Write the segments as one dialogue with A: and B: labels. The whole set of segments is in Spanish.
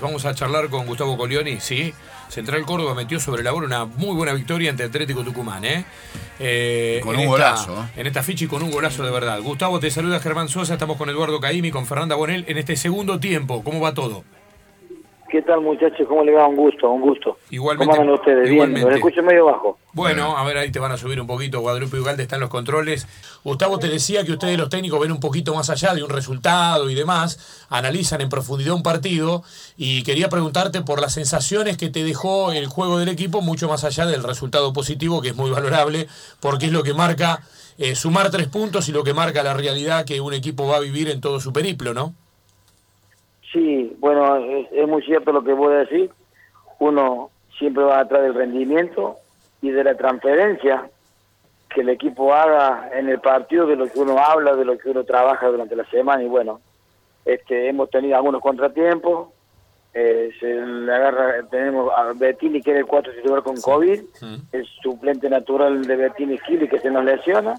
A: Vamos a charlar con Gustavo Colioni, sí. Central Córdoba metió sobre la bola una muy buena victoria ante Atlético Tucumán, ¿eh? eh
B: con un golazo.
A: En esta ficha y con un golazo de verdad. Gustavo, te saluda Germán Sosa, estamos con Eduardo Caimi, con Fernanda Bonel en este segundo tiempo. ¿Cómo va todo?
C: ¿Qué tal muchachos? ¿Cómo le va? Un gusto, un gusto.
A: Igualmente.
C: ¿Cómo andan ustedes? Igualmente. Bien, los escucho medio bajo.
A: Bueno, a ver, ahí te van a subir un poquito. Guadalupe y Ugalde están en los controles. Gustavo te decía que ustedes los técnicos ven un poquito más allá de un resultado y demás, analizan en profundidad un partido y quería preguntarte por las sensaciones que te dejó el juego del equipo, mucho más allá del resultado positivo, que es muy valorable, porque es lo que marca eh, sumar tres puntos y lo que marca la realidad que un equipo va a vivir en todo su periplo, ¿no?
C: Sí, bueno, es, muy cierto lo que voy a decir. Uno siempre va atrás del rendimiento y de la transferencia que el equipo haga en el partido de lo que uno habla, de lo que uno trabaja durante la semana. Y bueno, este, hemos tenido algunos contratiempos, eh, se le agarra, tenemos a Bettini que era el 4 titular con COVID, el suplente natural de Bettini Kili que se nos lesiona,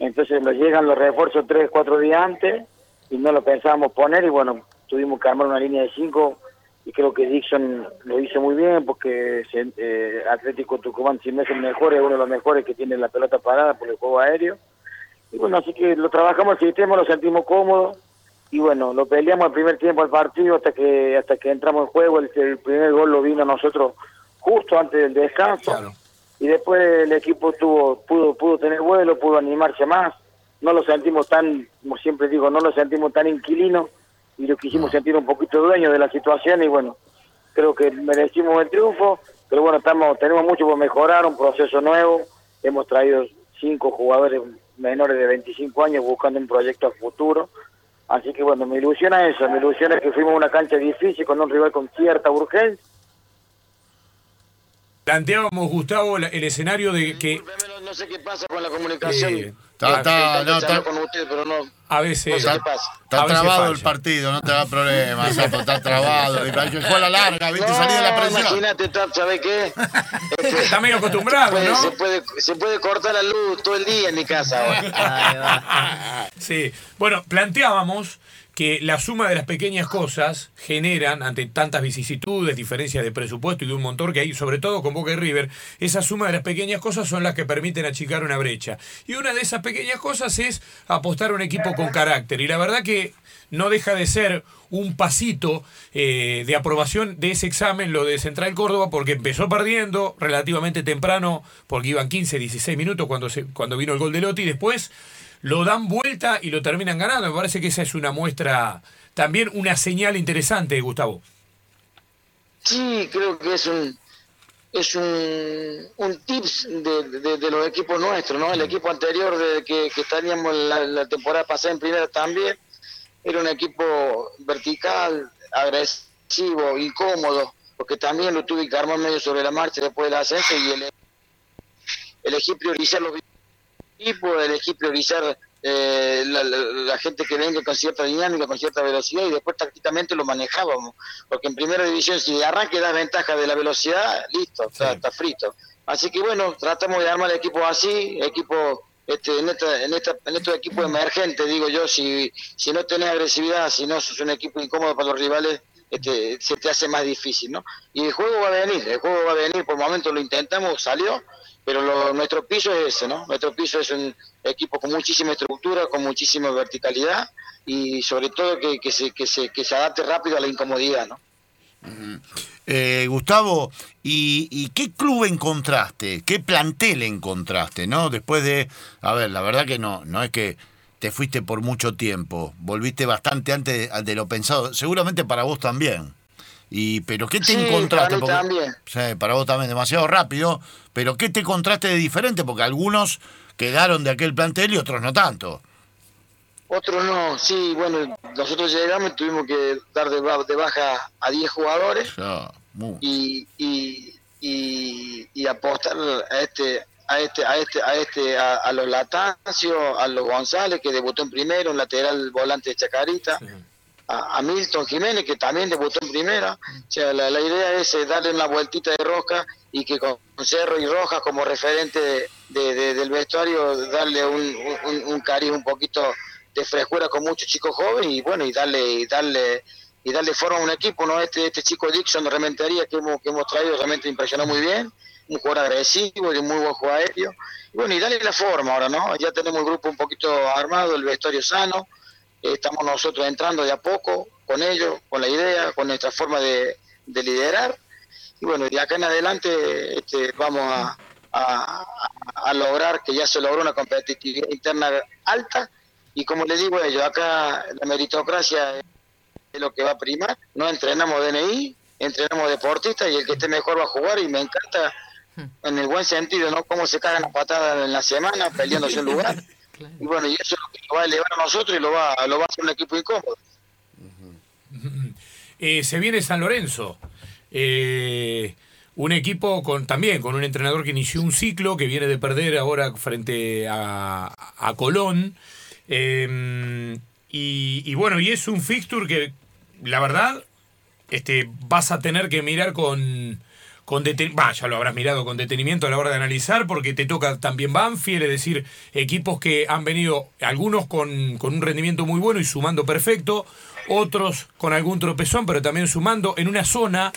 C: entonces nos llegan los refuerzos 3, 4 días antes y no lo pensábamos poner y bueno, tuvimos que armar una línea de cinco y creo que Dixon lo hizo muy bien porque eh, Atlético Tucumán si no es el mejor es uno de los mejores que tiene la pelota parada por el juego aéreo. Y bueno así que lo trabajamos el sistema lo sentimos cómodo y bueno lo peleamos el primer tiempo al partido hasta que hasta que entramos en juego. El, primer gol lo vino a nosotros justo antes del descanso y después el equipo tuvo pudo pudo tener vuelo pudo animarse más. No lo sentimos tan como siempre digo no lo sentimos tan inquilino y lo quisimos sentir un poquito dueño de la situación y bueno, creo que merecimos el triunfo, pero bueno, estamos tenemos mucho por mejorar, un proceso nuevo, hemos traído cinco jugadores menores de 25 años buscando un proyecto a futuro, así que bueno, me ilusiona eso, me ilusiona que fuimos a una cancha difícil con un rival con cierta urgencia.
A: Planteábamos, Gustavo, el escenario de que...
D: No sé qué pasa con la comunicación. Eh,
B: Está, no, está,
D: con usted, pero no,
A: a veces.
B: está, está trabado el partido, no te da problema, está trabado. A la larga, ¿viste? No, Salir de la presión.
D: Imagínate, ¿sabes qué?
A: está medio acostumbrado,
D: se
A: puede,
D: ¿no? Se puede, se puede cortar la luz todo el día en mi casa.
A: sí. Bueno, planteábamos que la suma de las pequeñas cosas generan, ante tantas vicisitudes, diferencias de presupuesto y de un montón que hay, sobre todo con Boca y River, esa suma de las pequeñas cosas son las que permiten achicar una brecha. Y una de esas pequeñas cosas es apostar a un equipo con carácter. Y la verdad que no deja de ser un pasito eh, de aprobación de ese examen, lo de Central Córdoba, porque empezó perdiendo relativamente temprano, porque iban 15, 16 minutos cuando, se, cuando vino el gol de Lotti, y después lo dan vuelta y lo terminan ganando. Me parece que esa es una muestra, también una señal interesante, Gustavo.
D: Sí, creo que es un es un, un tips de, de, los equipos nuestros, ¿no? El equipo anterior de que, que estaríamos la, la temporada pasada en primera también era un equipo vertical, agresivo, incómodo, porque también lo tuve que armar medio sobre la marcha después del ascenso y el, elegí priorizar los equipo, elegí priorizar eh, la, gente que venga con cierta dinámica, con cierta velocidad y después tácticamente lo manejábamos. Porque en primera división, si de arranque da ventaja de la velocidad, listo, está, frito. Así que bueno, tratamos de armar el equipo así, equipo este, en, esta, en, esta, en estos equipos emergentes, digo yo, si, si no tenés agresividad, si no sos un equipo incómodo para los rivales, este, se te hace más difícil, ¿no? Y el juego va a venir, el juego va a venir, por el momento lo intentamos, salió, pero nuestro piso es ese, ¿no? Nuestro piso es un equipo con muchísima estructura, con muchísima verticalidad y sobre todo que, se, que, se, adapte rápido a la incomodidad, ¿no?
B: Eh, Gustavo, ¿y, qué club encontraste? ¿Qué plantel encontraste? ¿No? Después de, a ver, la verdad que no, no es que te fuiste por mucho tiempo, volviste bastante antes de lo pensado, seguramente para vos también. Y, pero ¿qué te encontraste?
D: Para, también.
B: Sí, para vos también, demasiado rápido. Pero ¿qué te encontraste de diferente? Porque algunos quedaron de aquel plantel y otros no tanto.
D: Otros no, sí, bueno, nosotros llegamos y tuvimos que dar de, baja a 10 jugadores y, y, y, apostar a este a este a este a este a, los Latancio, a los González que debutó en primero, un lateral volante de Chacarita a, Milton Jiménez, que también debutó en primera. O sea, la, idea es eh, darle una vueltita de rosca y que con Cerro y Rojas como referente de, del vestuario, darle un, un, un, cariz un poquito de frescura con muchos chicos jóvenes y bueno, y darle, y darle y darle forma a un equipo, ¿no? Este, este chico Dixon de Rementería que hemos, que hemos traído realmente impresionó muy bien, un jugador agresivo, de muy buen juego aéreo. Y bueno, y darle la forma ahora, ¿no? Ya tenemos el grupo un poquito armado, el vestuario sano, estamos nosotros entrando de a poco con ellos, con la idea, con nuestra forma de, de liderar. Y bueno, de acá en adelante este, vamos a, a, a, lograr que ya se logró una competitividad interna alta. Y como le digo a ellos, acá la meritocracia es lo que va a primar. No entrenamos DNI, entrenamos deportistas y el que esté mejor va a jugar. Y me encanta, en el buen sentido, ¿no? Cómo se cagan las patadas en la semana peleándose un lugar. Y bueno, y eso es lo que lo va a elevar a nosotros y lo va, lo va a hacer un equipo incómodo.
A: Eh, se viene San Lorenzo. Eh, un equipo con también con un entrenador que inició un ciclo que viene de perder ahora frente a, a Colón. Eh, y, y, bueno, y es un fixture que la verdad este, vas a tener que mirar con, con detenimiento, ya lo habrás mirado con detenimiento a la hora de analizar, porque te toca también Banfield, es decir, equipos que han venido, algunos con, con un rendimiento muy bueno y sumando perfecto, otros con algún tropezón, pero también sumando en una zona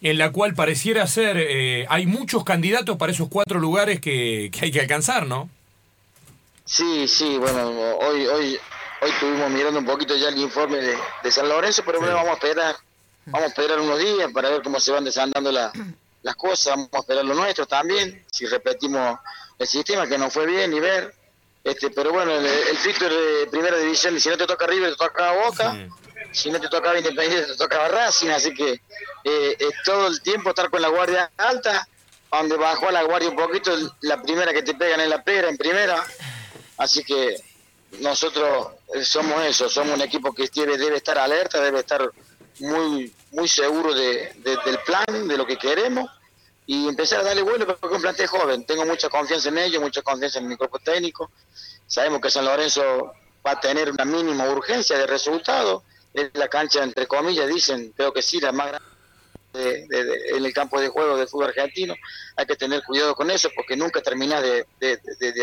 A: en la cual pareciera ser, eh, hay muchos candidatos para esos cuatro lugares que, que, hay que alcanzar, ¿no?
D: Sí, sí, bueno, hoy, hoy, hoy estuvimos mirando un poquito ya el informe de, de San Lorenzo, pero sí. bueno, vamos a esperar, vamos a esperar unos días para ver cómo se van desandando la, las cosas, vamos a esperar lo nuestro también, si repetimos el sistema que no fue bien y ver, este, pero bueno, el, el de primera división, si no te toca River, te toca Boca, sí. si no te tocaba Independiente, te tocaba Racing, así que eh, es todo el tiempo estar con la guardia alta, donde bajó la guardia un poquito, la primera que te pegan en la pera, en primera, así que nosotros somos eso, somos un equipo que debe, debe estar alerta, debe estar muy muy seguro de, de, del plan, de lo que queremos, y empezar a darle vuelo porque es un plantel joven, tengo mucha confianza en ellos, mucha confianza en mi cuerpo técnico, sabemos que San Lorenzo va a tener una mínima urgencia de resultados, es la cancha, entre comillas, dicen, creo que sí, la más grande de, de, de, en el campo de juego del fútbol argentino. Hay que tener cuidado con eso porque nunca terminas de,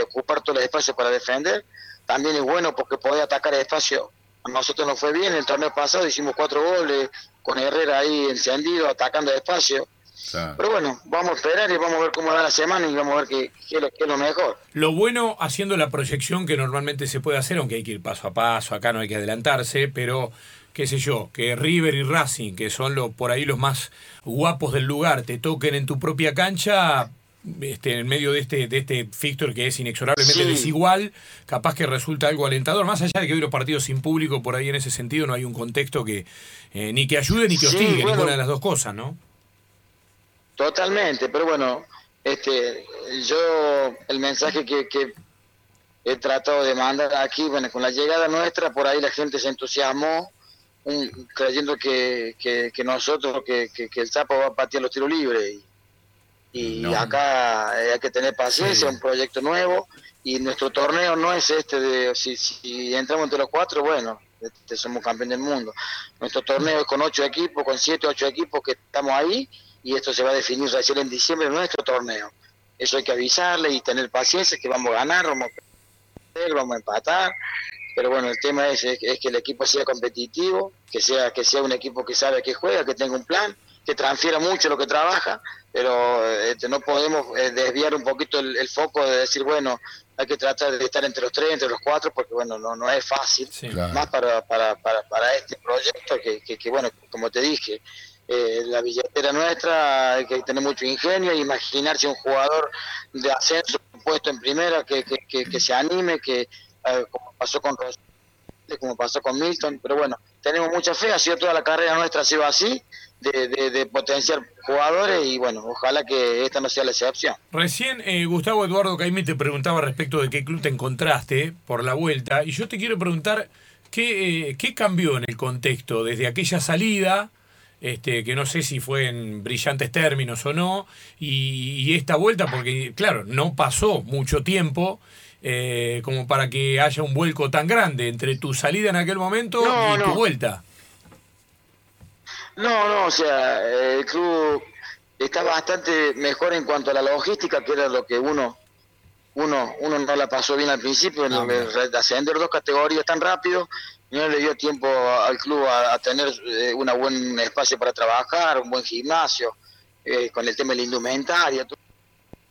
D: ocupar todos los espacios para defender. También es bueno porque podés atacar el espacio. A nosotros nos fue bien, el torneo pasado hicimos cuatro goles, con Herrera ahí encendido, atacando el espacio. Claro. Pero bueno, vamos a esperar y vamos a ver cómo va la semana y vamos a ver qué, qué, es lo, qué, es lo, mejor.
A: Lo bueno haciendo la proyección que normalmente se puede hacer, aunque hay que ir paso a paso, acá no hay que adelantarse, pero qué sé yo, que River y Racing, que son lo, por ahí los más guapos del lugar, te toquen en tu propia cancha, este, en medio de este, de este fixture que es inexorablemente sí. desigual, capaz que resulta algo alentador, más allá de que hoy los partidos sin público, por ahí en ese sentido no hay un contexto que eh, ni que ayude ni que hostigue, sí, bueno, ninguna de las dos cosas, ¿no?
D: Totalmente, pero bueno, este, yo el mensaje que, que he tratado de mandar aquí, bueno, con la llegada nuestra, por ahí la gente se entusiasmó, un, creyendo que, que, que nosotros, que, que, el Chapo va a patear los tiros libres. Y, y no. acá hay que tener paciencia, sí. un proyecto nuevo. Y nuestro torneo no es este de, si, si entramos entre los cuatro, bueno, este, somos campeón del mundo. Nuestro torneo es con ocho equipos, con siete, ocho equipos que estamos ahí. Y esto se va a definir recién en diciembre, nuestro torneo. Eso hay que avisarle y tener paciencia, que vamos a ganar, vamos a perder, vamos a empatar pero bueno el tema es, es, es, que el equipo sea competitivo que sea que sea un equipo que sabe que juega que tenga un plan que transfiera mucho lo que trabaja pero este, no podemos eh, desviar un poquito el, el, foco de decir bueno hay que tratar de estar entre los tres entre los cuatro porque bueno no no es fácil sí, claro. más para, para, para, para este proyecto que, que, que bueno como te dije eh, la billetera nuestra hay que tener mucho ingenio imaginarse un jugador de ascenso puesto en primera que, que, que, se anime que eh, como pasó con como pasó con Milton, pero bueno, tenemos mucha fe, ha sido toda la carrera nuestra ha sido así, de, de, de potenciar jugadores y bueno, ojalá que esta no sea la excepción.
A: Recién eh, Gustavo Eduardo Caimí te preguntaba respecto de qué club te encontraste por la vuelta y yo te quiero preguntar qué, eh, qué cambió en el contexto desde aquella salida, este, que no sé si fue en brillantes términos o no, y, y esta vuelta, porque claro, no pasó mucho tiempo eh, como para que haya un vuelco tan grande entre tu salida en aquel momento no, y no. tu vuelta.
D: No, no, o sea, el club está bastante mejor en cuanto a la logística, que era lo que uno uno uno no la pasó bien al principio, no, en el, ascender dos categorías tan rápido, no le dio tiempo al club a, tener eh, un buen espacio para trabajar, un buen gimnasio, eh, con el tema de la indumentaria,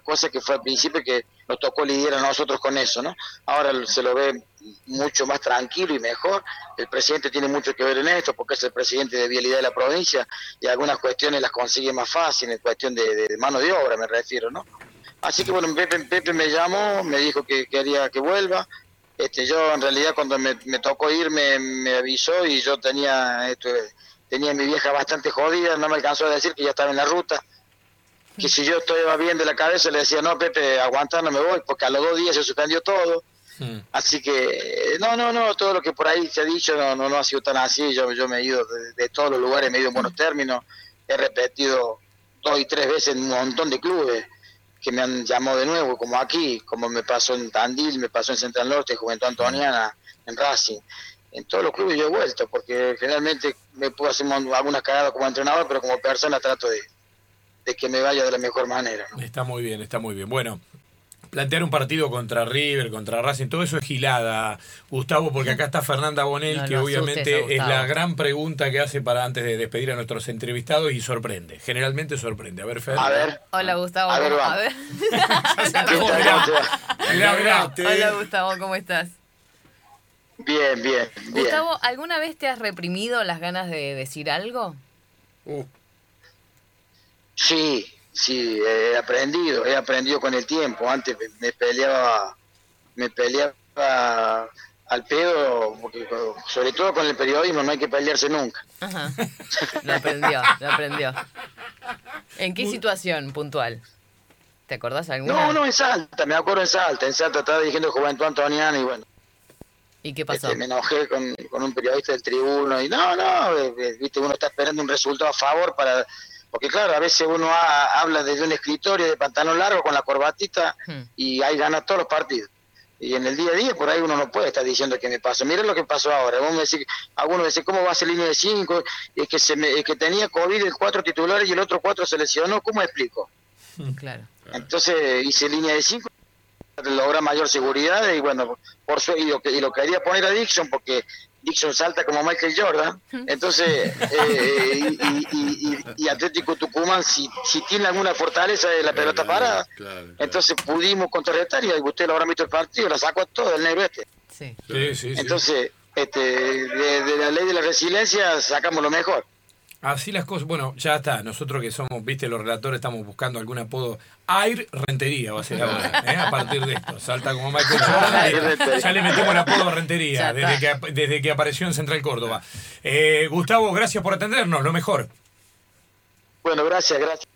D: cosa que fue al principio que nos tocó lidiar a nosotros con eso, ¿no? Ahora se lo ve mucho más tranquilo y mejor. El presidente tiene mucho que ver en esto porque es el presidente de vialidad de la provincia y algunas cuestiones las consigue más fácil en cuestión de, mano de obra, me refiero, ¿no? Así que bueno, Pepe, Pepe me llamó, me dijo que quería que vuelva. Este, yo en realidad cuando me, tocó ir me, avisó y yo tenía esto, tenía mi vieja bastante jodida, no me alcanzó a decir que ya estaba en la ruta que si yo estaba bien de la cabeza le decía, no, Pepe, aguanta, no me voy, porque a los dos días se suspendió todo. Hmm. Así que, no, no, no, todo lo que por ahí se ha dicho no, no, no ha sido tan así. Yo, yo me he ido de, todos los lugares, me he ido en buenos términos. He repetido dos y tres veces en un montón de clubes que me han llamado de nuevo, como aquí, como me pasó en Tandil, me pasó en Central Norte, Juventud Antoniana, en Racing. En todos los clubes yo he vuelto, porque generalmente me puedo hacer algunas cagadas como entrenador, pero como persona trato de, de que me vaya de la mejor manera.
A: Está muy bien, está muy bien. Bueno, plantear un partido contra River, contra Racing, todo eso es gilada, Gustavo, porque acá está Fernanda Bonel, que obviamente es la gran pregunta que hace para antes de despedir a nuestros entrevistados y sorprende, generalmente sorprende. A ver, Fer.
D: A ver.
E: Hola, Gustavo.
D: A ver,
E: a ver. Hola, Gustavo, ¿cómo estás?
D: Bien, bien, bien.
E: Gustavo, ¿alguna vez te has reprimido las ganas de decir algo? Uh.
D: Sí, sí, he aprendido, he aprendido con el tiempo. Antes me peleaba, me peleaba al pedo, porque sobre todo con el periodismo no hay que pelearse nunca.
E: Ajá. Lo aprendió, lo aprendió. ¿En qué situación puntual? ¿Te acordás alguna?
D: No, no, en Salta, me acuerdo en Salta. En Salta estaba dirigiendo Juventud Antoniana y bueno.
E: ¿Y qué pasó?
D: Este, me enojé con, con, un periodista del tribuno y no, no, eh, eh, viste, uno está esperando un resultado a favor para porque claro, a veces uno habla desde un escritorio de pantalón largo con la corbatita hmm. y ahí gana todos los partidos. Y en el día a día por ahí uno no puede estar diciendo que me pasó. Miren lo que pasó ahora. Me decís, algunos dicen, ¿cómo va a ser línea de 5? Es que, se me, que tenía COVID el cuatro titulares y el otro cuatro se lesionó. ¿Cómo explico?
E: Hmm. Claro.
D: Entonces hice línea de 5 logra mayor seguridad y bueno, por su, y, lo, y lo quería poner a Dixon porque Dixon salta como Michael Jordan, entonces, eh, y, Atlético Tucumán, si, si tiene alguna fortaleza de la pelota parada, entonces pudimos contrarrestar y usted lo habrá visto el partido, la sacó a todo el negro este.
E: Sí.
D: entonces, este, de, la ley de la resiliencia sacamos lo mejor.
A: Así las cosas, bueno, ya está. Nosotros que somos, viste, los relatores estamos buscando algún apodo. Air Rentería va a ser ahora, ¿eh? a partir de esto. Salta como Michael Jordan. ya le metimos el apodo Rentería desde que, desde que apareció en Central Córdoba. Eh, Gustavo, gracias por atendernos, lo mejor.
D: Bueno, gracias, gracias.